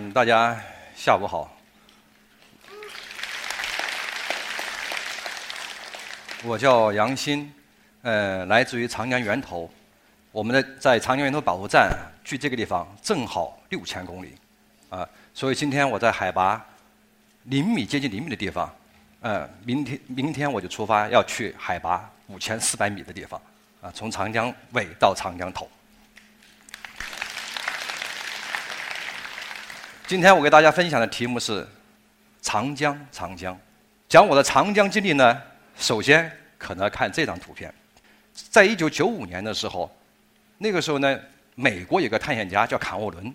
嗯，大家下午好。我叫杨鑫，呃，来自于长江源头。我们的在长江源头保护站距这个地方正好六千公里，啊，所以今天我在海拔零米接近零米的地方，呃，明天明天我就出发要去海拔五千四百米的地方，啊，从长江尾到长江头。今天我给大家分享的题目是长江，长江。讲我的长江经历呢，首先可能要看这张图片，在一九九五年的时候。那个时候呢，美国有个探险家叫坎沃伦，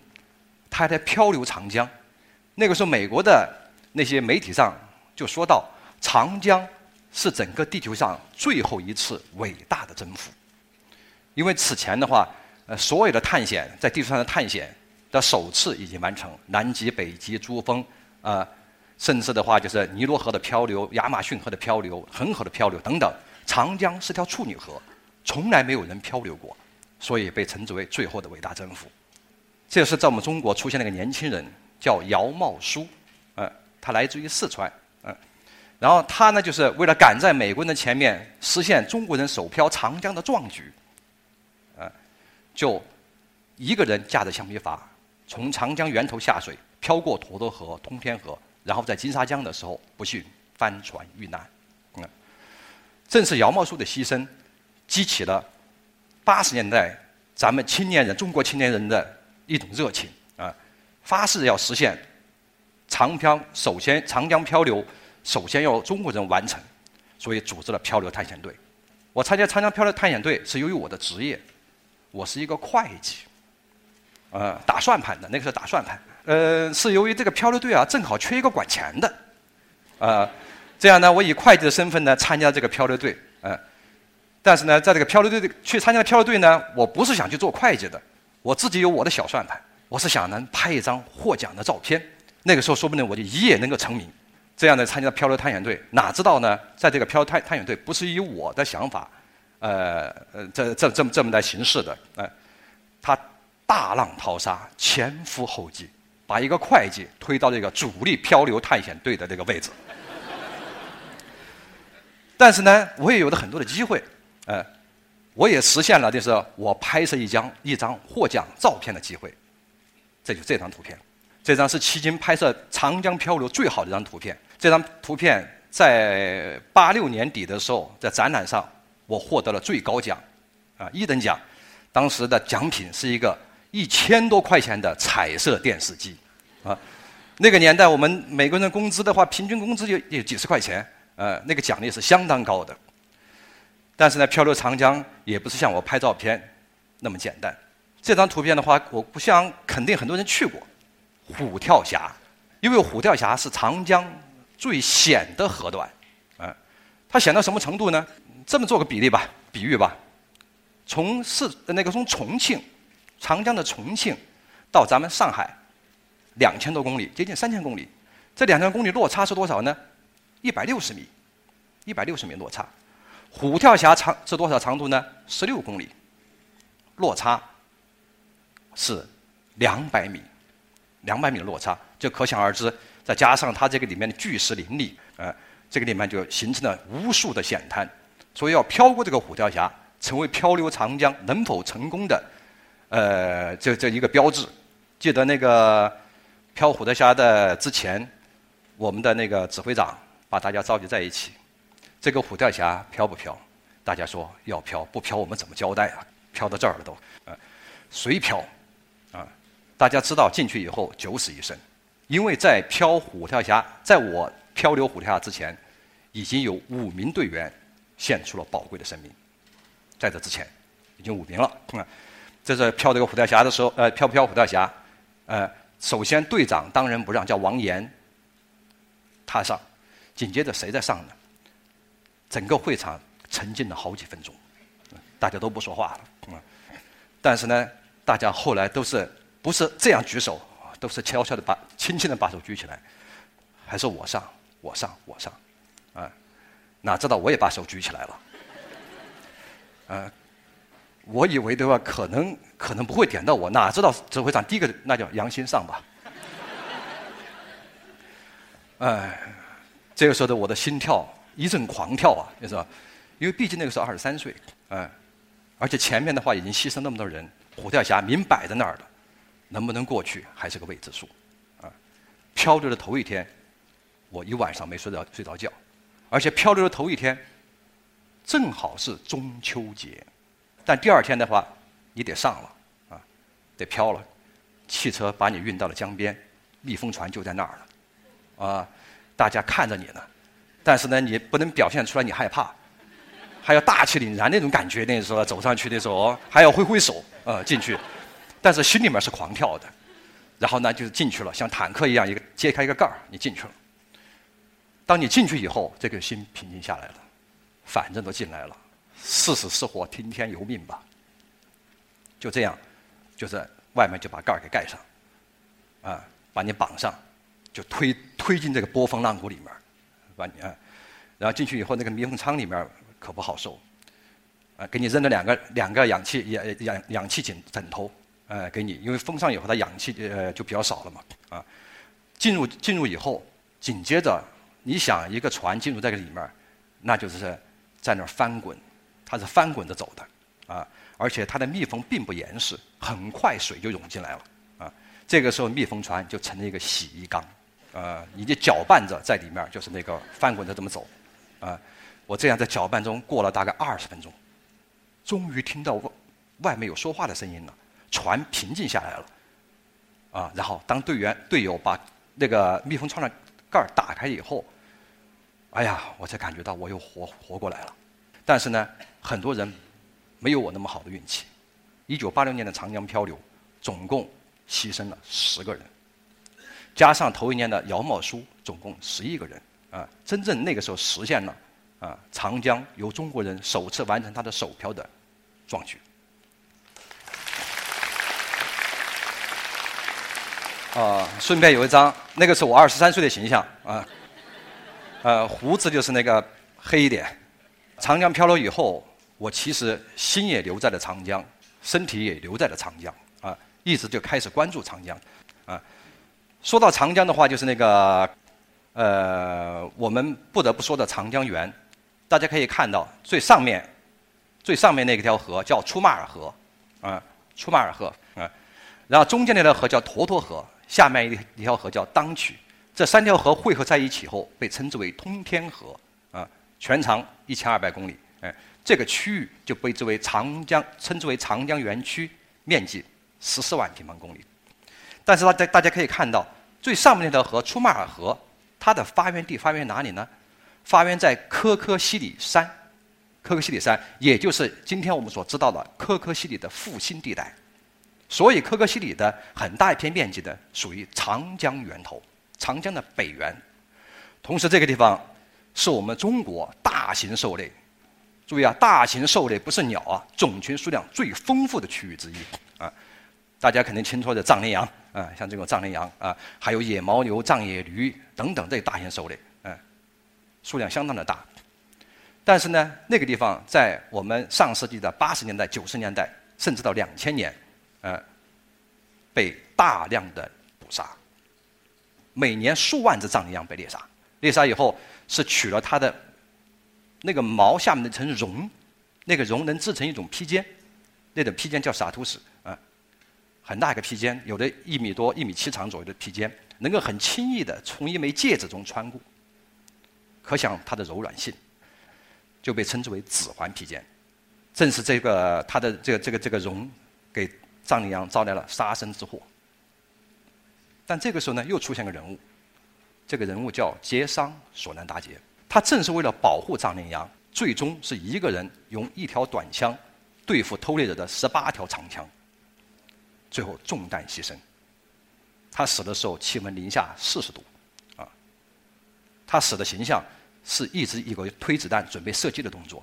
他还在漂流长江。那个时候，美国的那些媒体上就说到，长江是整个地球上最后一次伟大的征服。因为此前的话，呃，所有的探险在地球上的探险的首次已经完成，南极、北极、珠峰，啊，甚至的话就是尼罗河的漂流、亚马逊河的漂流、恒河的漂流等等。长江是条处女河，从来没有人漂流过。所以被称之为最后的伟大征服。这是在我们中国出现了一个年轻人，叫姚茂书，呃，他来自于四川，嗯，然后他呢，就是为了赶在美国人的前面，实现中国人首漂长江的壮举，呃，就一个人驾着橡皮筏，从长江源头下水，漂过沱沱河、通天河，然后在金沙江的时候不幸翻船遇难，嗯，正是姚茂书的牺牲，激起了。八十年代，咱们青年人，中国青年人的一种热情啊，发誓要实现长漂，首先长江漂流，首先要中国人完成，所以组织了漂流探险队。我参加长江漂流探险队是由于我的职业，我是一个会计，呃，打算盘的，那个时候打算盘。呃，是由于这个漂流队啊，正好缺一个管钱的，啊，这样呢，我以会计的身份呢，参加这个漂流队，嗯。但是呢，在这个漂流队去参加漂流队呢，我不是想去做会计的，我自己有我的小算盘，我是想能拍一张获奖的照片。那个时候说不定我就一夜能够成名。这样呢参加漂流探险队，哪知道呢？在这个漂流探探险队不是以我的想法，呃呃，这这这么这么来行事的，呃，他大浪淘沙，前赴后继，把一个会计推到这个主力漂流探险队的这个位置。但是呢，我也有了很多的机会。呃，我也实现了，就是我拍摄一张一张获奖照片的机会。这就这张图片，这张是迄今拍摄长江漂流最好的一张图片。这张图片在八六年底的时候，在展览上我获得了最高奖，啊，一等奖。当时的奖品是一个一千多块钱的彩色电视机，啊，那个年代我们每个人工资的话，平均工资就有几十块钱，呃，那个奖励是相当高的。但是呢，漂流长江也不是像我拍照片那么简单。这张图片的话，我不想肯定很多人去过虎跳峡，因为虎跳峡是长江最险的河段，嗯，它险到什么程度呢？这么做个比例吧，比喻吧，从是那个从重庆，长江的重庆到咱们上海，两千多公里，接近三千公里，这两千公里落差是多少呢？一百六十米，一百六十米落差。虎跳峡长是多少长度呢？十六公里，落差是两百米，两百米的落差就可想而知。再加上它这个里面的巨石林立，呃，这个里面就形成了无数的险滩。所以要漂过这个虎跳峡，成为漂流长江能否成功的，呃，这这一个标志。记得那个漂虎跳峡的之前，我们的那个指挥长把大家召集在一起。这个虎跳峡漂不漂？大家说要漂，不漂我们怎么交代啊？漂到这儿了都，啊，谁漂？啊，大家知道进去以后九死一生，因为在漂虎跳峡，在我漂流虎跳峡之前，已经有五名队员献出了宝贵的生命，在这之前已经五名了。啊，在这是漂这个虎跳峡的时候，呃，漂不漂虎跳峡？呃，首先队长当仁不让，叫王岩，他上，紧接着谁在上呢？整个会场沉静了好几分钟，大家都不说话了。但是呢，大家后来都是不是这样举手，都是悄悄的把、轻轻的把手举起来，还是我上，我上，我上，啊，哪知道我也把手举起来了，啊，我以为的话可能可能不会点到我，哪知道指挥长第一个那叫杨鑫上吧，哎，这个时候的我的心跳一阵狂跳啊，你知道，因为毕竟那个时候二十三岁，哎，而且前面的话已经牺牲那么多人，虎跳峡明摆在那儿了，能不能过去还是个未知数，啊，漂流的头一天，我一晚上没睡着睡着觉，而且漂流的头一天，正好是中秋节，但第二天的话，你得上了，啊，得漂了，汽车把你运到了江边，密封船就在那儿了。啊，大家看着你呢，但是呢，你不能表现出来你害怕，还要大气凛然那种感觉。那时候走上去的时候，还要挥挥手，呃，进去，但是心里面是狂跳的。然后呢，就是进去了，像坦克一样，一个揭开一个盖儿，你进去了。当你进去以后，这个心平静下来了，反正都进来了，是死是活，听天由命吧。就这样，就是外面就把盖儿给盖上，啊，把你绑上。就推推进这个波峰浪谷里面，把你啊，然后进去以后，那个密封舱里面可不好受，啊，给你扔了两个两个氧气氧氧氧气枕枕头，呃，给你，因为封上以后，它氧气呃就比较少了嘛，啊，进入进入以后，紧接着你想一个船进入这个里面，那就是在那儿翻滚，它是翻滚着走的，啊，而且它的密封并不严实，很快水就涌进来了，啊，这个时候密封船就成了一个洗衣缸。呃，你就搅拌着在里面，就是那个翻滚着这么走，啊，我这样在搅拌中过了大概二十分钟，终于听到外外面有说话的声音了，船平静下来了，啊，然后当队员队友把那个密封舱的盖打开以后，哎呀，我才感觉到我又活活过来了，但是呢，很多人没有我那么好的运气，一九八六年的长江漂流，总共牺牲了十个人。加上头一年的姚茂书，总共十一个人啊，真正那个时候实现了啊，长江由中国人首次完成它的首漂的壮举。啊，顺便有一张，那个是我二十三岁的形象啊，呃，胡子就是那个黑一点。长江漂流以后，我其实心也留在了长江，身体也留在了长江啊，一直就开始关注长江啊。说到长江的话，就是那个，呃，我们不得不说的长江源。大家可以看到，最上面，最上面那条河叫出马尔河，啊，出马尔河，啊，然后中间那条河叫沱沱河，下面一一条河叫当曲。这三条河汇合在一起后，被称之为通天河，全长一千二百公里，哎，这个区域就被之为长江，称之为长江源区，面积十四万平方公里。但是大家大家可以看到，最上面那条河出马尔河，它的发源地发源于哪里呢？发源在科科西里山，科科西里山，也就是今天我们所知道的科科西里的复兴地带。所以科科西里的很大一片面积的属于长江源头，长江的北源。同时，这个地方是我们中国大型兽类，注意啊，大型兽类不是鸟啊，种群数量最丰富的区域之一啊。大家肯定听说的藏羚羊。啊，像这种藏羚羊啊，还有野牦牛、藏野驴等等这些大型兽类，嗯，数量相当的大。但是呢，那个地方在我们上世纪的八十年代、九十年代，甚至到两千年，呃，被大量的捕杀，每年数万只藏羚羊被猎杀。猎杀以后是取了它的那个毛下面那层绒，那个绒能制成一种披肩，那种披肩叫沙图什。很大一个披肩，有的一米多、一米七长左右的披肩，能够很轻易的从一枚戒指中穿过，可想它的柔软性，就被称之为指环披肩。正是这个它的这个这个这个绒，给藏羚羊招来了杀身之祸。但这个时候呢，又出现个人物，这个人物叫杰桑索南达杰，他正是为了保护藏羚羊，最终是一个人用一条短枪对付偷猎者的十八条长枪。最后中弹牺牲。他死的时候气温零下四十度，啊，他死的形象是一直一个推子弹准备射击的动作，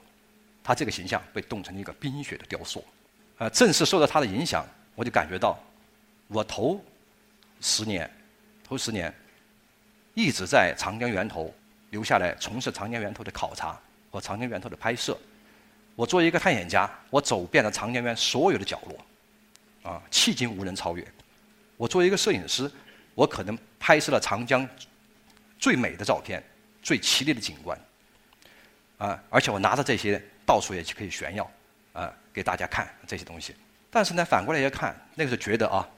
他这个形象被冻成了一个冰雪的雕塑。呃，正是受到他的影响，我就感觉到，我头十年，头十年一直在长江源头留下来从事长江源头的考察和长江源头的拍摄。我作为一个探险家，我走遍了长江源所有的角落。啊，迄今无人超越。我作为一个摄影师，我可能拍摄了长江最美的照片、最绮丽的景观，啊，而且我拿着这些到处也可以炫耀，啊，给大家看这些东西。但是呢，反过来一看，那个时候觉得啊，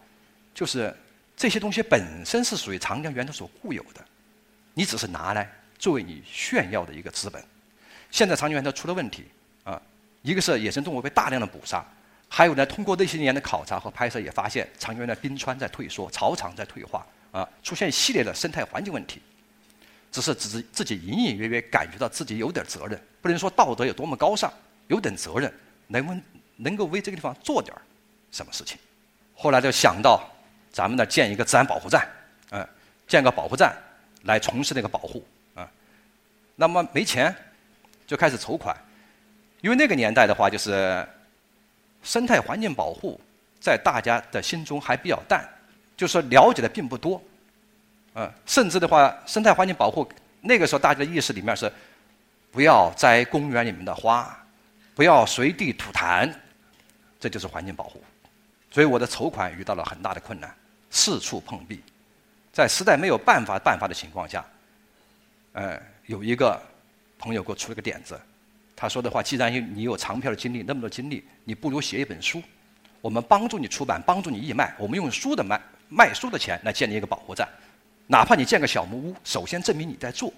就是这些东西本身是属于长江源头所固有的，你只是拿来作为你炫耀的一个资本。现在长江源头出了问题，啊，一个是野生动物被大量的捕杀，还有呢，通过那些年的考察和拍摄，也发现长江源的冰川在退缩，草场在退化，啊，出现一系列的生态环境问题。只是只是自己隐隐约约感觉到自己有点责任，不能说道德有多么高尚，有点责任，能能能够为这个地方做点什么事情。后来就想到咱们呢建一个自然保护站，嗯，建个保护站来从事那个保护，啊，那么没钱。就开始筹款，因为那个年代的话，就是生态环境保护在大家的心中还比较淡，就说了解的并不多，嗯，甚至的话，生态环境保护那个时候大家的意识里面是不要摘公园里面的花，不要随地吐痰，这就是环境保护。所以我的筹款遇到了很大的困难，四处碰壁，在实在没有办法办法的情况下，呃，有一个。朋友给我出了个点子，他说的话：“既然你有长篇的经历，那么多经历，你不如写一本书，我们帮助你出版，帮助你义卖，我们用书的卖卖书的钱来建立一个保护站，哪怕你建个小木屋，首先证明你在做，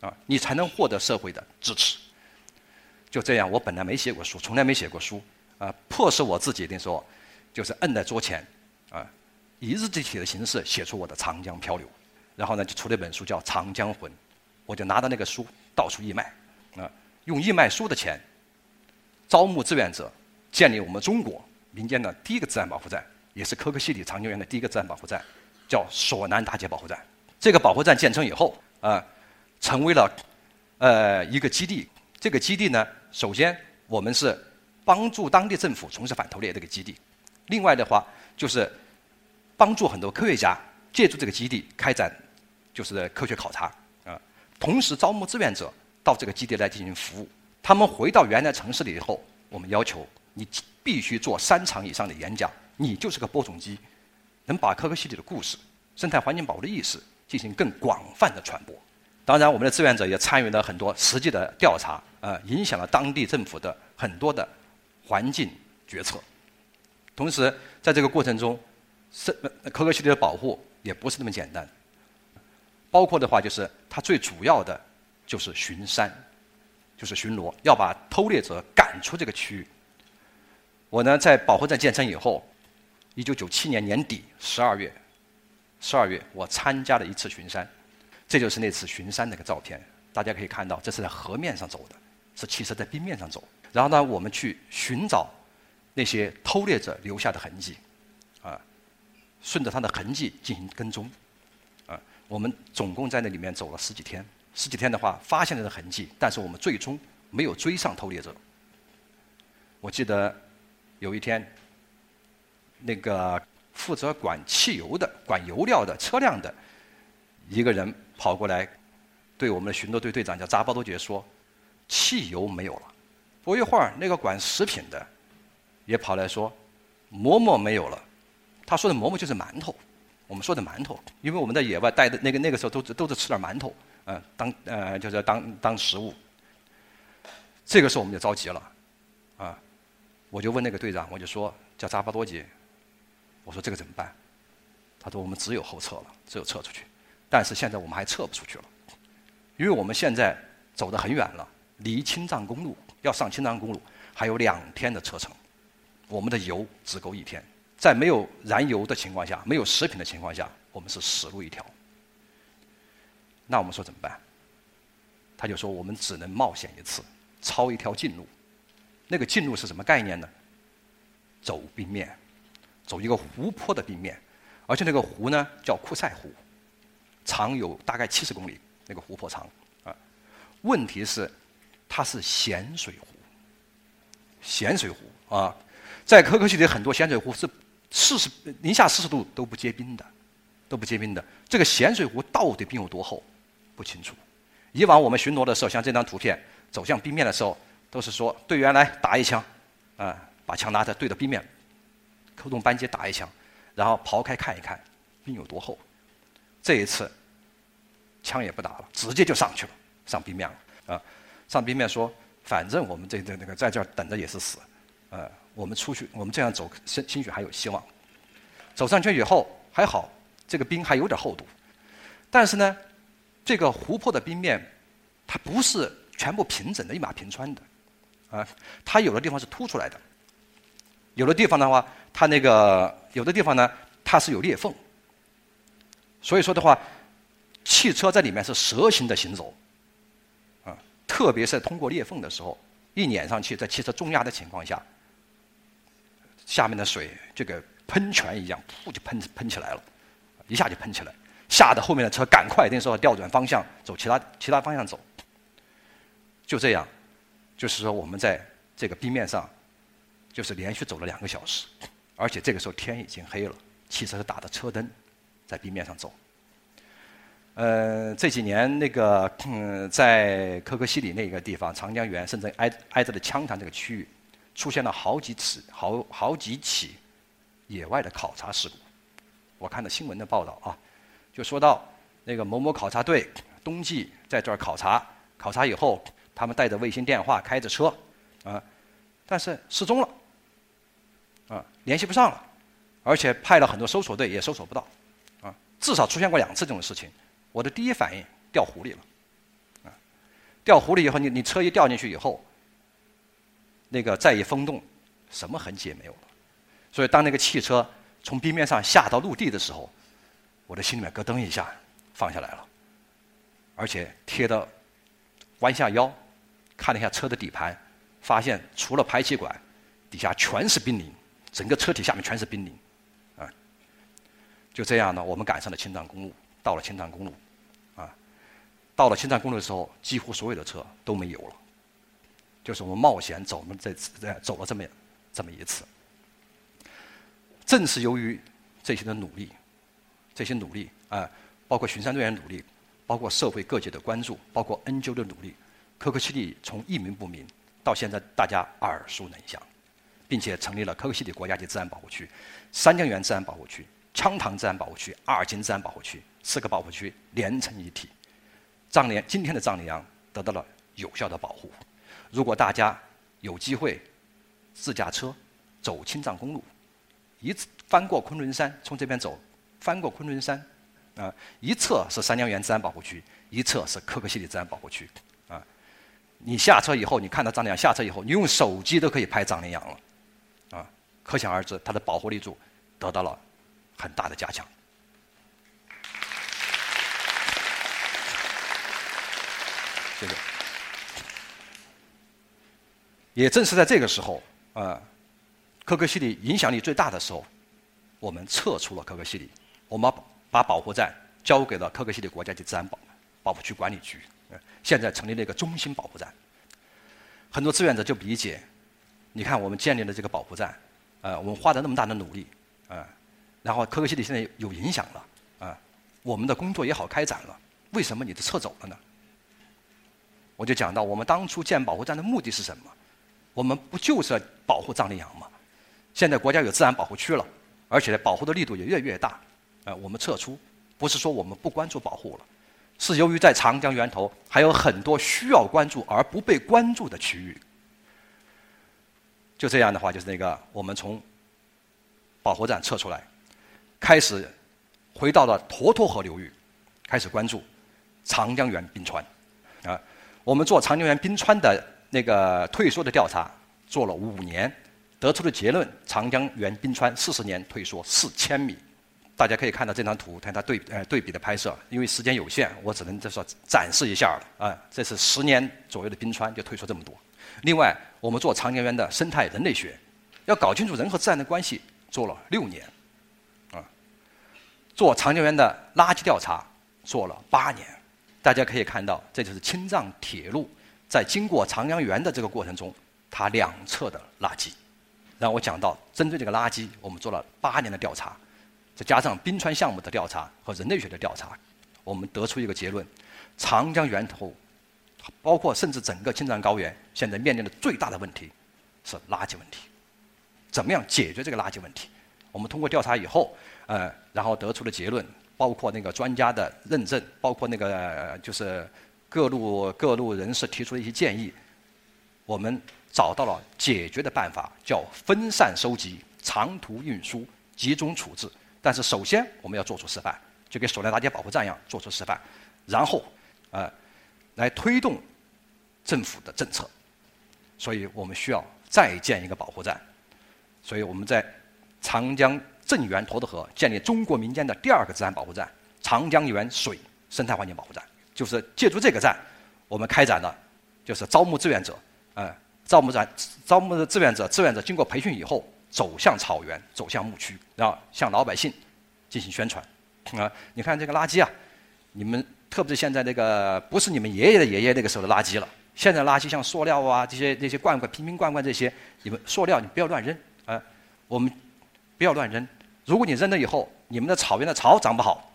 啊，你才能获得社会的支持。”就这样，我本来没写过书，从来没写过书，啊，迫使我自己的说，就是摁在桌前，啊，以日记体的形式写出我的长江漂流，然后呢，就出了一本书叫《长江魂》，我就拿着那个书。到处义卖，啊，用义卖书的钱，招募志愿者，建立我们中国民间的第一个自然保护站，也是可可西里长江源的第一个自然保护站，叫索南大街保护站。这个保护站建成以后，啊，成为了呃一个基地。这个基地呢，首先我们是帮助当地政府从事反偷猎这个基地，另外的话就是帮助很多科学家借助这个基地开展就是科学考察啊。同时招募志愿者到这个基地来进行服务。他们回到原来城市里以后，我们要求你必须做三场以上的演讲，你就是个播种机，能把可可西里的故事、生态环境保护的意识进行更广泛的传播。当然，我们的志愿者也参与了很多实际的调查，呃，影响了当地政府的很多的环境决策。同时，在这个过程中，生可可西里的保护也不是那么简单。包括的话，就是它最主要的就是巡山，就是巡逻，要把偷猎者赶出这个区域。我呢，在保护站建成以后，一九九七年年底十二月，十二月我参加了一次巡山，这就是那次巡山那个照片。大家可以看到，这是在河面上走的，是汽车在冰面上走。然后呢，我们去寻找那些偷猎者留下的痕迹，顺着他的痕迹进行跟踪。啊我们总共在那里面走了十几天，十几天的话发现了的痕迹，但是我们最终没有追上偷猎者。我记得有一天，那个负责管汽油的、管油料的车辆的一个人跑过来，对我们的巡逻队队长叫扎巴多杰说：“汽油没有了。”不一会儿，那个管食品的也跑来说：“馍馍没有了。”他说的馍馍就是馒头。我们说的馒头，因为我们在野外带的那个那个时候都都是吃点馒头，嗯，当呃就是当当食物。这个时候我们就着急了，啊，我就问那个队长，我就说叫扎巴多杰，我说这个怎么办？他说我们只有后撤了，只有撤出去。但是现在我们还撤不出去了，因为我们现在走得很远了，离青藏公路要上青藏公路还有两天的车程，我们的油只够一天。在没有燃油的情况下，没有食品的情况下，我们是死路一条。那我们说怎么办？他就说我们只能冒险一次，抄一条近路。那个近路是什么概念呢？走冰面，走一个湖泊的冰面，而且那个湖呢叫库塞湖，长有大概七十公里，那个湖泊长啊。问题是它是咸水湖，咸水湖啊，在可可西里很多咸水湖是。四十零下四十度都不结冰的，都不结冰的。这个咸水湖到底冰有多厚，不清楚。以往我们巡逻的时候，像这张图片，走向冰面的时候，都是说队员来打一枪，啊，把枪拿着对着冰面，扣动扳机打一枪，然后刨开看一看，冰有多厚。这一次，枪也不打了，直接就上去了，上冰面了啊！上冰面说，反正我们这这那个在这儿等着也是死，呃，我们出去，我们这样走，兴兴许还有希望。走上去以后还好，这个冰还有点厚度，但是呢，这个湖泊的冰面，它不是全部平整的一马平川的，啊，它有的地方是凸出来的，有的地方的话，它那个有的地方呢，它是有裂缝。所以说的话，汽车在里面是蛇形的行走，啊，特别是通过裂缝的时候，一碾上去，在汽车重压的情况下，下面的水这个喷泉一样，噗就喷喷起来了，一下就喷起来，吓得后面的车赶快那时候调转方向走其他其他方向走，就这样，就是说我们在这个冰面上，就是连续走了两个小时，而且这个时候天已经黑了，汽车是打的车灯。在冰面上走。呃，这几年那个嗯，在可可西里那个地方，长江源甚至挨挨着的羌塘这个区域，出现了好几次、好好几起野外的考察事故。我看到新闻的报道啊，就说到那个某某考察队冬季在这儿考察，考察以后，他们带着卫星电话开着车啊，但是失踪了，啊，联系不上了，而且派了很多搜索队也搜索不到。啊至少出现过两次这种事情，我的第一反应掉湖里了，啊，掉湖里以后，你你车一掉进去以后，那个再一风动，什么痕迹也没有了。所以当那个汽车从冰面上下到陆地的时候，我的心里面咯噔一下，放下来了，而且贴的弯下腰，看了一下车的底盘，发现除了排气管，底下全是冰凌，整个车体下面全是冰凌。啊就这样呢，我们赶上了青藏公路，到了青藏公路，啊，到了青藏公路的时候，几乎所有的车都没有了，就是我们冒险走了这次，走了这么这么一次。正是由于这些的努力，这些努力啊，包括巡山队员努力，包括社会各界的关注，包括 NGO 的努力，可可西里从一名不名到现在大家耳熟能详，并且成立了可可西里国家级自然保护区、三江源自然保护区。羌塘自然保护区、阿尔金自然保护区四个保护区连成一体，藏羚今天的藏羚羊得到了有效的保护。如果大家有机会自驾车走青藏公路，一次翻过昆仑山，从这边走，翻过昆仑山，啊，一侧是三江源自然保护区，一侧是可可西里自然保护区，啊，你下车以后，你看到藏羚羊下车以后，你用手机都可以拍藏羚羊了，啊，可想而知，它的保护力度得到了。很大的加强。谢谢，也正是在这个时候，啊，可可西里影响力最大的时候，我们撤出了可可西里，我们把保护站交给了可可西里国家级自然保保护区管理局，现在成立了一个中心保护站。很多志愿者就理解，你看我们建立了这个保护站，呃，我们花了那么大的努力，啊。然后可可西里现在有影响了，啊，我们的工作也好开展了，为什么你就撤走了呢？我就讲到，我们当初建保护站的目的是什么？我们不就是要保护藏羚羊吗？现在国家有自然保护区了，而且保护的力度也越来越大，啊，我们撤出，不是说我们不关注保护了，是由于在长江源头还有很多需要关注而不被关注的区域。就这样的话，就是那个我们从保护站撤出来。开始回到了沱沱河流域，开始关注长江源冰川啊。我们做长江源冰川的那个退缩的调查，做了五年，得出的结论：长江源冰川四十年退缩四千米。大家可以看到这张图，看它对呃对比的拍摄。因为时间有限，我只能就说展示一下了啊。这是十年左右的冰川就退缩这么多。另外，我们做长江源的生态人类学，要搞清楚人和自然的关系，做了六年。啊做长江源的垃圾调查做了八年，大家可以看到，这就是青藏铁路在经过长江源的这个过程中，它两侧的垃圾。然后我讲到，针对这个垃圾，我们做了八年的调查，再加上冰川项目的调查和人类学的调查，我们得出一个结论：长江源头，包括甚至整个青藏高原，现在面临的最大的问题是垃圾问题。怎么样解决这个垃圾问题？我们通过调查以后。呃，然后得出的结论，包括那个专家的认证，包括那个就是各路各路人士提出的一些建议，我们找到了解决的办法，叫分散收集、长途运输、集中处置。但是首先我们要做出示范，就跟首辆垃圾保护站一样做出示范，然后呃来推动政府的政策。所以我们需要再建一个保护站。所以我们在长江。镇源沱沱河建立中国民间的第二个自然保护站——长江源水生态环境保护站，就是借助这个站，我们开展了，就是招募志愿者，呃，招募站招募的志愿者，志愿者经过培训以后，走向草原，走向牧区，然后向老百姓进行宣传。啊，你看这个垃圾啊，你们特别是现在那个不是你们爷爷的爷爷那个时候的垃圾了，现在垃圾像塑料啊这些这些罐罐瓶瓶罐罐这些，你们塑料你不要乱扔啊，我们不要乱扔。如果你扔了以后，你们的草原的草长不好，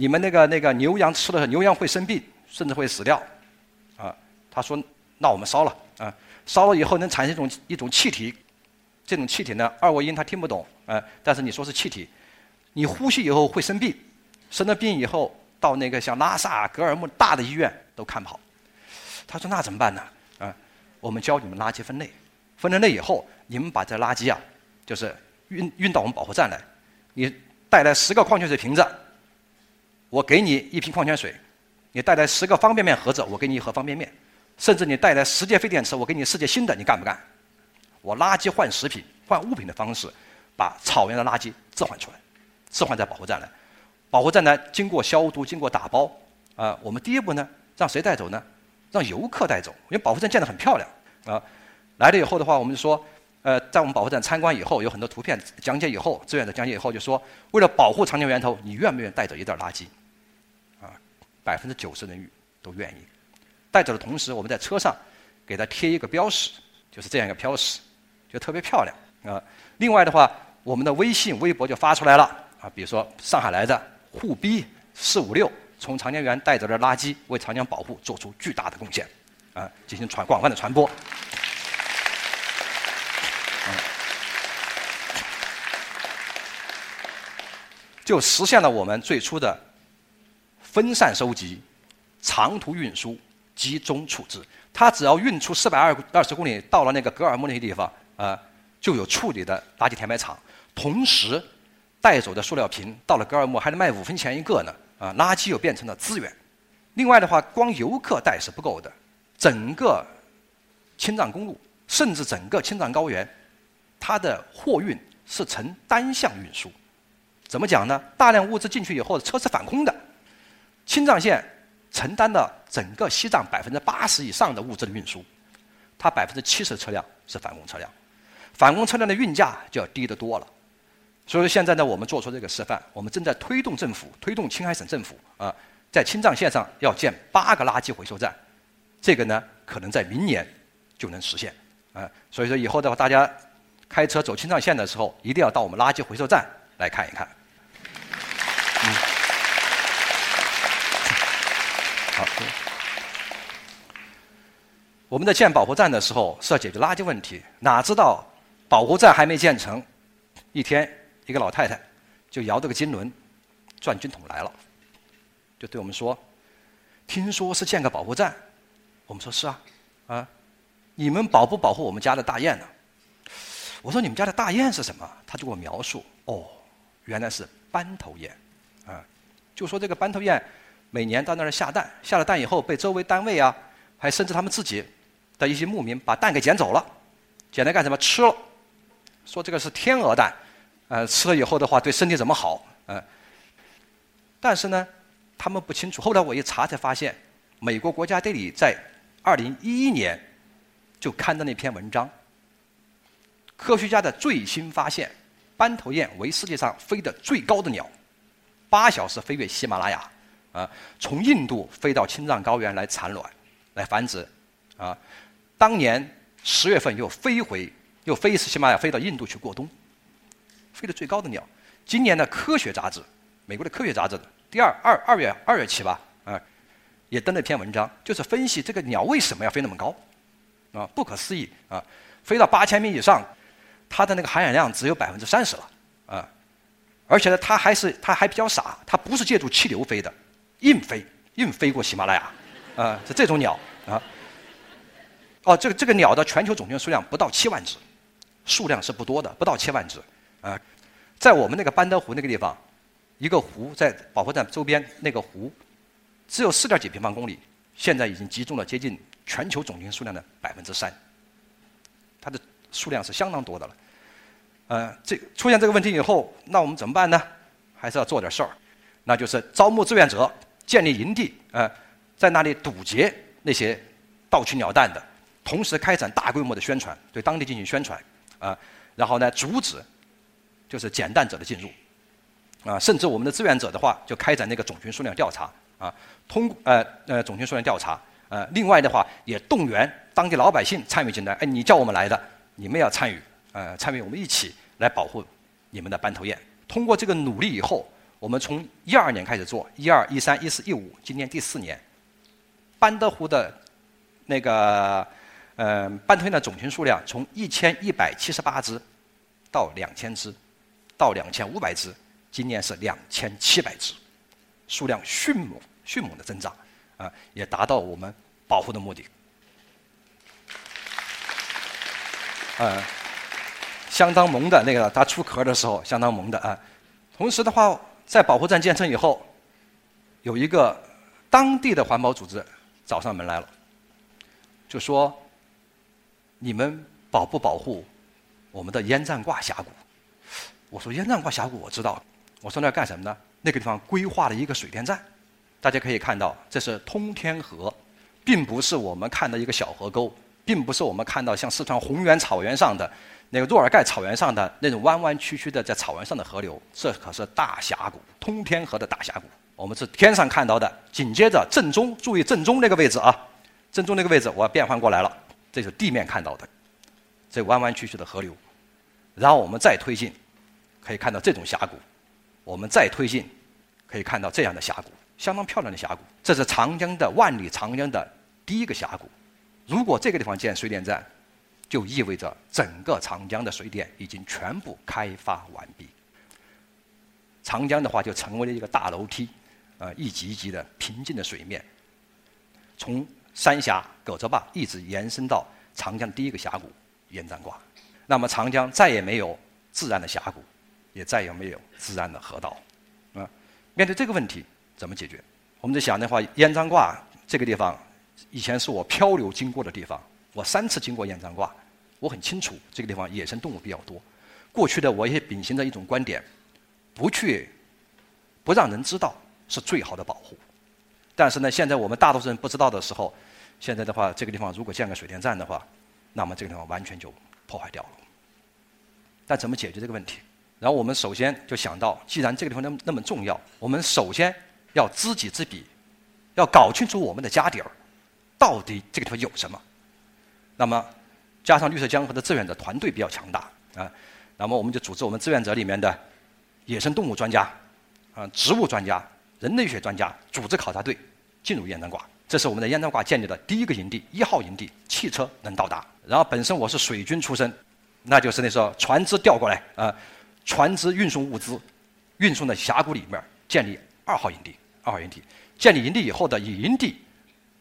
你们那个那个牛羊吃了，牛羊会生病，甚至会死掉，啊，他说，那我们烧了啊，烧了以后能产生一种一种气体，这种气体呢，二维音他听不懂啊，但是你说是气体，你呼吸以后会生病，生了病以后到那个像拉萨、格尔木大的医院都看不好，他说那怎么办呢？啊，我们教你们垃圾分类，分了类以后，你们把这垃圾啊，就是运运到我们保护站来。你带来十个矿泉水瓶子，我给你一瓶矿泉水；你带来十个方便面盒子，我给你一盒方便面；甚至你带来十节废电池，我给你四节新的，你干不干？我垃圾换食品、换物品的方式，把草原的垃圾置换出来，置换在保护站来。保护站呢，经过消毒、经过打包，啊，我们第一步呢，让谁带走呢？让游客带走，因为保护站建得很漂亮啊。来了以后的话，我们就说。呃，在我们保护站参观以后，有很多图片讲解以后，志愿者讲解以后就说，为了保护长江源头，你愿不愿意带走一袋垃圾？百分之九十的人都愿意。带走的同时，我们在车上给他贴一个标识，就是这样一个标识，就特别漂亮啊。另外的话，我们的微信、微博就发出来了啊，比如说上海来的沪 B 四五六从长江源带走的垃圾，为长江保护做出巨大的贡献，啊，进行传广泛的传播。就实现了我们最初的分散收集、长途运输、集中处置。它只要运出四百二二十公里，到了那个格尔木那些地方，啊，就有处理的垃圾填埋场。同时，带走的塑料瓶到了格尔木还能卖五分钱一个呢，啊，垃圾又变成了资源。另外的话，光游客带是不够的，整个青藏公路，甚至整个青藏高原，它的货运是呈单向运输。怎么讲呢？大量物资进去以后，车是反空的。青藏线承担了整个西藏百分之八十以上的物资的运输，它百分之七十的车辆是反空车辆，反空车辆的运价就要低得多了。所以说现在呢，我们做出这个示范，我们正在推动政府，推动青海省政府啊，在青藏线上要建八个垃圾回收站，这个呢，可能在明年就能实现啊。所以说以后的话，大家开车走青藏线的时候，一定要到我们垃圾回收站来看一看。好，我们在建保护站的时候是要解决垃圾问题，哪知道保护站还没建成，一天一个老太太就摇着个金轮转军筒来了，就对我们说：“听说是建个保护站。”我们说是啊，啊，你们保不保护我们家的大雁呢？我说你们家的大雁是什么？他就给我描述，哦，原来是斑头雁。啊，就说这个斑头雁每年到那儿下蛋，下了蛋以后被周围单位啊，还甚至他们自己的一些牧民把蛋给捡走了，捡来干什么？吃了，说这个是天鹅蛋，呃，吃了以后的话对身体怎么好？嗯，但是呢，他们不清楚。后来我一查才发现，美国国家地理在二零一一年就刊登了一篇文章，科学家的最新发现：斑头雁为世界上飞得最高的鸟。八小时飞越喜马拉雅，啊，从印度飞到青藏高原来产卵，来繁殖，啊，当年十月份又飞回，又飞一次喜马拉雅，飞到印度去过冬，飞得最高的鸟。今年的科学杂志，美国的科学杂志第二二二月二月期吧，啊，也登了一篇文章，就是分析这个鸟为什么要飞那么高，啊，不可思议啊，飞到八千米以上，它的那个含氧量只有百分之三十了，啊。而且呢，它还是它还比较傻，它不是借助气流飞的，硬飞硬飞过喜马拉雅，啊，是这种鸟啊。哦，这个这个鸟的全球种群数量不到七万只，数量是不多的，不到七万只啊。在我们那个班德湖那个地方，一个湖在保护站周边那个湖，只有四点几平方公里，现在已经集中了接近全球种群数量的百分之三，它的数量是相当多的了。呃，这出现这个问题以后，那我们怎么办呢？还是要做点事儿，那就是招募志愿者，建立营地，呃，在那里堵截那些盗取鸟蛋的，同时开展大规模的宣传，对当地进行宣传，啊，然后呢，阻止就是捡蛋者的进入，啊，甚至我们的志愿者的话，就开展那个种群数量调查，啊，通呃呃种群数量调查，呃，另外的话也动员当地老百姓参与进来，哎，你叫我们来的，你们要参与。呃，参与我们一起来保护你们的斑头雁。通过这个努力以后，我们从一二年开始做，一二、一三、一四、一五，今年第四年，班德湖的那个呃斑头雁的种群数量从一千一百七十八只到两千只，到两千五百只，今年是两千七百只，数量迅猛迅猛的增长，啊，也达到我们保护的目的，呃。相当萌的那个，它出壳的时候相当萌的啊。同时的话，在保护站建成以后，有一个当地的环保组织找上门来了，就说：“你们保不保护我们的烟站挂峡谷？”我说：“烟站挂峡谷我知道。”我说：“那干什么呢？那个地方规划了一个水电站，大家可以看到，这是通天河，并不是我们看的一个小河沟，并不是我们看到像四川红原草原上的。”那个若尔盖草原上的那种弯弯曲曲的在草原上的河流，这可是大峡谷，通天河的大峡谷。我们是天上看到的。紧接着正中，注意正中那个位置啊，正中那个位置我要变换过来了，这是地面看到的，这弯弯曲曲的河流。然后我们再推进，可以看到这种峡谷。我们再推进，可以看到这样的峡谷，相当漂亮的峡谷。这是长江的万里长江的第一个峡谷。如果这个地方建水电站，就意味着整个长江的水电已经全部开发完毕，长江的话就成为了一个大楼梯，呃，一级一级的平静的水面，从三峡葛洲坝一直延伸到长江第一个峡谷烟瘴挂，那么长江再也没有自然的峡谷，也再也没有自然的河道，啊，面对这个问题怎么解决？我们在想的话，烟瘴挂这个地方以前是我漂流经过的地方。我三次经过燕瘴挂，我很清楚这个地方野生动物比较多。过去的我也秉行着一种观点，不去，不让人知道是最好的保护。但是呢，现在我们大多数人不知道的时候，现在的话，这个地方如果建个水电站的话，那么这个地方完全就破坏掉了。但怎么解决这个问题？然后我们首先就想到，既然这个地方那么那么重要，我们首先要知己知彼，要搞清楚我们的家底儿，到底这个地方有什么。那么，加上绿色江河的志愿者团队比较强大啊，那么我们就组织我们志愿者里面的野生动物专家、啊植物专家、人类学专家，组织考察队进入燕瘴挂。这是我们的燕瘴挂建立的第一个营地，一号营地，汽车能到达。然后本身我是水军出身，那就是那时候船只调过来啊，船只运送物资，运送的峡谷里面建立二号营地。二号营地建立营地以后的，以营地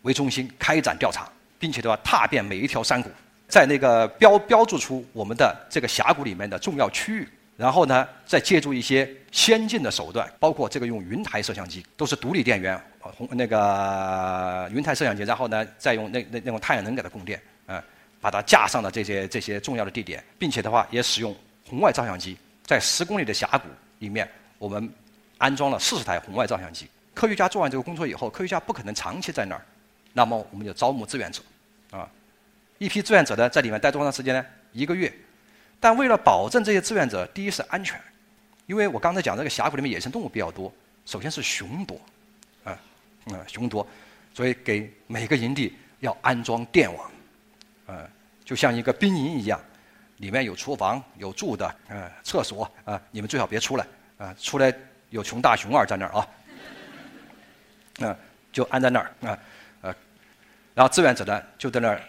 为中心开展调查。并且的话，踏遍每一条山谷，在那个标标注出我们的这个峡谷里面的重要区域，然后呢，再借助一些先进的手段，包括这个用云台摄像机，都是独立电源，红那个云台摄像机，然后呢，再用那那那种太阳能给它供电，嗯，把它架上了这些这些重要的地点，并且的话，也使用红外照相机，在十公里的峡谷里面，我们安装了四十台红外照相机。科学家做完这个工作以后，科学家不可能长期在那儿。那么我们就招募志愿者，啊，一批志愿者呢在里面待多长时间呢？一个月。但为了保证这些志愿者，第一是安全，因为我刚才讲这个峡谷里面野生动物比较多，首先是熊多，啊，啊熊多，所以给每个营地要安装电网，啊，就像一个兵营一样，里面有厨房、有住的，呃，厕所，啊，你们最好别出来，啊，出来有熊大熊二在那儿啊，啊，就安在那儿，啊。然后志愿者呢就在那儿，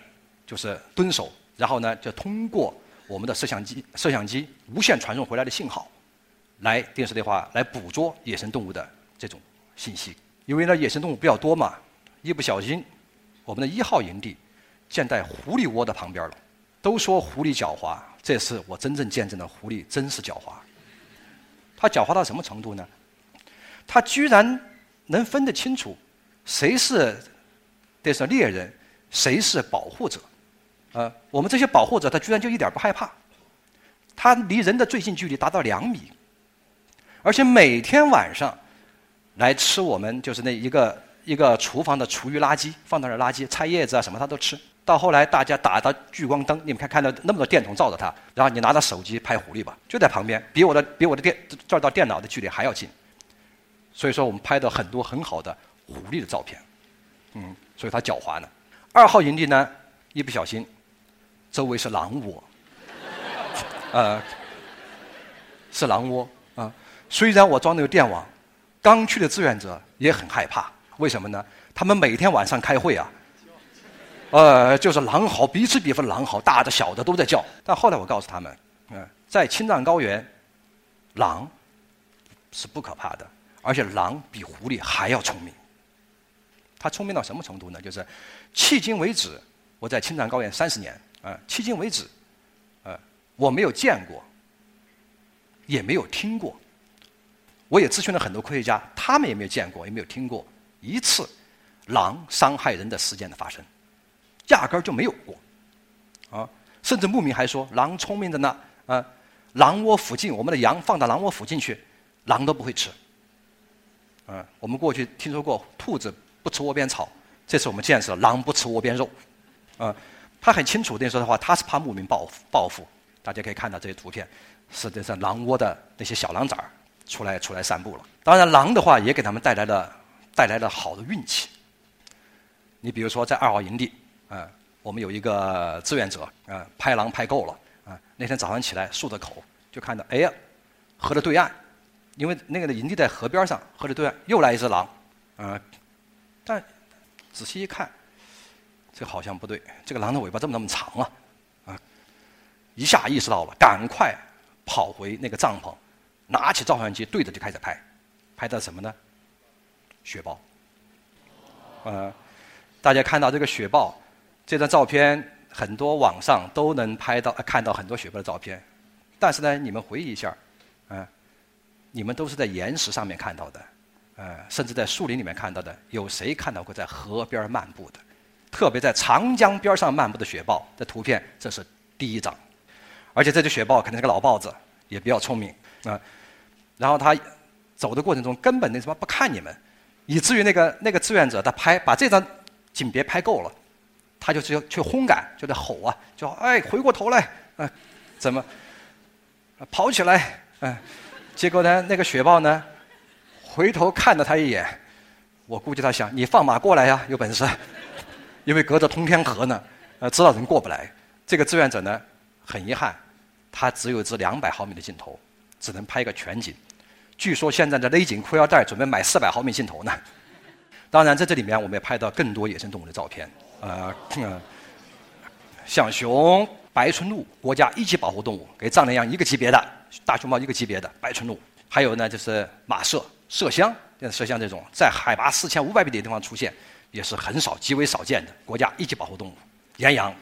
就是蹲守，然后呢就通过我们的摄像机、摄像机无线传送回来的信号，来电视的话来捕捉野生动物的这种信息。因为呢，野生动物比较多嘛，一不小心，我们的一号营地建在狐狸窝的旁边了。都说狐狸狡猾，这次我真正见证了狐狸真是狡猾。它狡猾到什么程度呢？它居然能分得清楚谁是这是猎人，谁是保护者。呃，我们这些保护者，他居然就一点不害怕。他离人的最近距离达到两米，而且每天晚上。来吃我们就是那一个一个厨房的厨余垃圾，放那儿的垃圾、菜叶子啊什么，他都吃到后来，大家打到聚光灯，你们看看到那么多电筒照着它，然后你拿着手机拍狐狸吧，就在旁边，比我的比我的电这儿到电脑的距离还要近。所以说，我们拍到很多很好的狐狸的照片，嗯，所以它狡猾呢。二号营地呢，一不小心，周围是狼窝，呃，是狼窝啊。虽然我装的有电网。刚去的志愿者也很害怕，为什么呢？他们每天晚上开会啊，呃，就是狼嚎，彼此彼此狼嚎，大的小的都在叫。但后来我告诉他们，嗯，在青藏高原，狼是不可怕的，而且狼比狐狸还要聪明。它聪明到什么程度呢？就是迄今为止，我在青藏高原三十年，啊，迄今为止，呃，我没有见过，也没有听过。我也咨询了很多科学家，他们也没有见过，也没有听过一次狼伤害人的事件的发生，压根儿就没有过，啊！甚至牧民还说，狼聪明的呢，啊，狼窝附近，我们的羊放到狼窝附近去，狼都不会吃，啊！我们过去听说过兔子不吃窝边草，这次我们见识了狼不吃窝边肉，啊！他很清楚的说的话，他是怕牧民报复报复。大家可以看到这些图片，是这是狼窝的那些小狼崽儿。出来出来散步了。当然，狼的话也给他们带来了带来了好的运气。你比如说，在二号营地，啊，我们有一个志愿者，啊，拍狼拍够了，啊，那天早上起来漱着口，就看到，哎呀，河的对岸，因为那个营地在河边上，河的对岸又来一只狼，啊，但仔细一看，这好像不对，这个狼的尾巴这么那么长啊，啊，一下意识到了，赶快跑回那个帐篷。拿起照相机对着就开始拍，拍的什么呢？雪豹。呃，大家看到这个雪豹这张照片，很多网上都能拍到看到很多雪豹的照片，但是呢，你们回忆一下，啊，你们都是在岩石上面看到的，呃，甚至在树林里面看到的，有谁看到过在河边漫步的？特别在长江边上漫步的雪豹的图片，这是第一张，而且这只雪豹肯定是个老豹子，也比较聪明啊。然后他走的过程中根本那什么不看你们，以至于那个那个志愿者他拍把这张景别拍够了，他就去去轰赶，就在吼啊，就哎回过头来，哎怎么跑起来，哎，结果呢那个雪豹呢回头看了他一眼，我估计他想你放马过来呀，有本事，因为隔着通天河呢，呃知道人过不来。这个志愿者呢很遗憾，他只有一支两百毫米的镜头，只能拍个全景。据说现在的勒紧裤腰带，准备买四百毫米镜头呢。当然，在这里面我们也拍到更多野生动物的照片，呃，像熊、白唇鹿，国家一级保护动物，跟藏羚羊一个级别的，大熊猫一个级别的白唇鹿。还有呢，就是马麝、麝香，像麝香这种在海拔四千五百米的地方出现，也是很少、极为少见的国家一级保护动物。岩羊，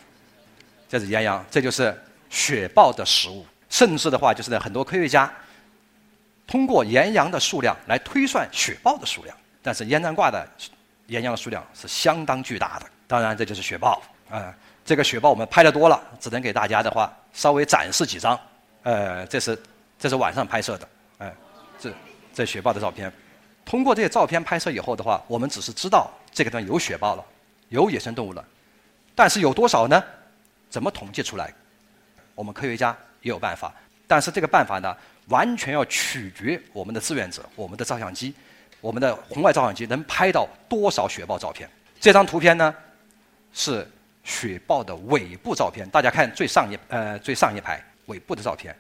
这是岩羊，这就是雪豹的食物。甚至的话，就是呢，很多科学家。通过岩羊的数量来推算雪豹的数量，但是烟毡挂的岩羊的数量是相当巨大的。当然，这就是雪豹啊。这个雪豹我们拍的多了，只能给大家的话稍微展示几张。呃，这是这是晚上拍摄的，哎，这这雪豹的照片。通过这些照片拍摄以后的话，我们只是知道这个地方有雪豹了，有野生动物了，但是有多少呢？怎么统计出来？我们科学家也有办法，但是这个办法呢？完全要取决我们的志愿者，我们的照相机，我们的红外照相机能拍到多少雪豹照片。这张图片呢，是雪豹的尾部照片。大家看最上一呃最上一排尾部的照片，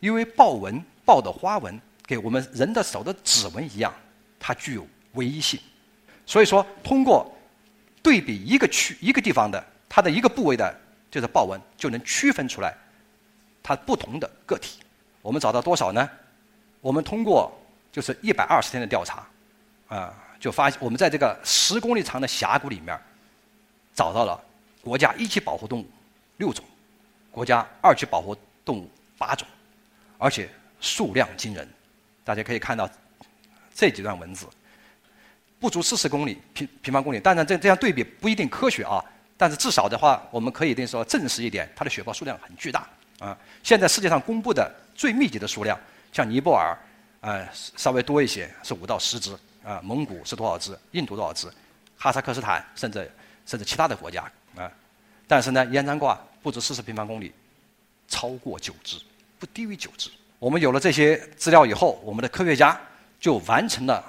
因为豹纹豹的花纹给我们人的手的指纹一样，它具有唯一性。所以说，通过对比一个区一个地方的它的一个部位的，就是豹纹，就能区分出来它不同的个体。我们找到多少呢？我们通过就是一百二十天的调查，啊，就发现我们在这个十公里长的峡谷里面，找到了国家一级保护动物六种，国家二级保护动物八种，而且数量惊人。大家可以看到这几段文字，不足四十公里平平方公里。当然，这这样对比不一定科学啊，但是至少的话，我们可以说证实一点，它的雪豹数量很巨大啊。现在世界上公布的最密集的数量。像尼泊尔，呃，稍微多一些，是五到十只啊。蒙古是多少只？印度多少只？哈萨克斯坦甚至甚至其他的国家啊。但是呢，烟帢挂不止四十平方公里，超过九只，不低于九只。我们有了这些资料以后，我们的科学家就完成了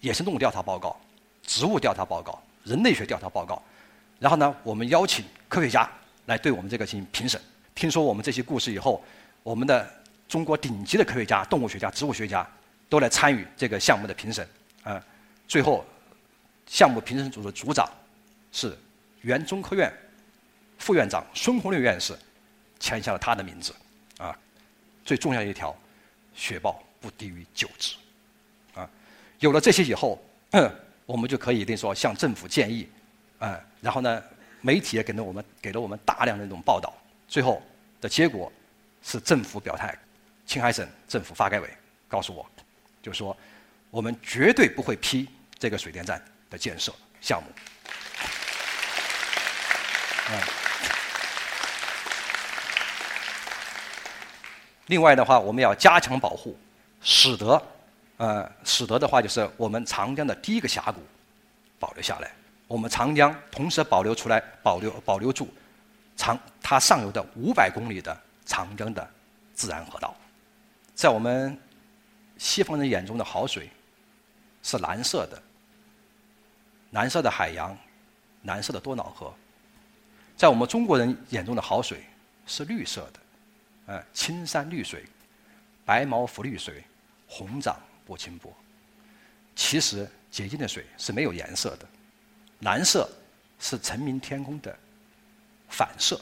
野生动物调查报告、植物调查报告、人类学调查报告。然后呢，我们邀请科学家来对我们这个进行评审。听说我们这些故事以后，我们的。中国顶级的科学家、动物学家、植物学家都来参与这个项目的评审，啊，最后项目评审组的组长是原中科院副院长孙红雷院士签下了他的名字，啊，最重要一条，雪豹不低于九只，啊，有了这些以后，我们就可以定说向政府建议，啊，然后呢，媒体也给了我们给了我们大量的这种报道，最后的结果是政府表态。青海省政府发改委告诉我，就说我们绝对不会批这个水电站的建设项目。嗯。另外的话，我们要加强保护，使得呃，使得的话就是我们长江的第一个峡谷保留下来。我们长江同时保留出来，保留保留住长它上游的五百公里的长江的自然河道。在我们西方人眼中的好水是蓝色的，蓝色的海洋，蓝色的多瑙河；在我们中国人眼中的好水是绿色的，呃，青山绿水，白毛浮绿水，红掌拨清波。其实洁净的水是没有颜色的，蓝色是澄明天空的反射，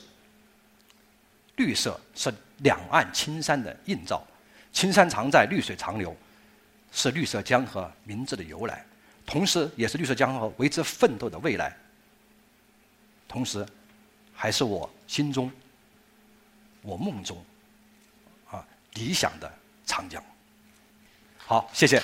绿色是两岸青山的映照。青山常在，绿水长流，是绿色江河名字的由来，同时也是绿色江河为之奋斗的未来。同时，还是我心中、我梦中理想的长江。好，谢谢。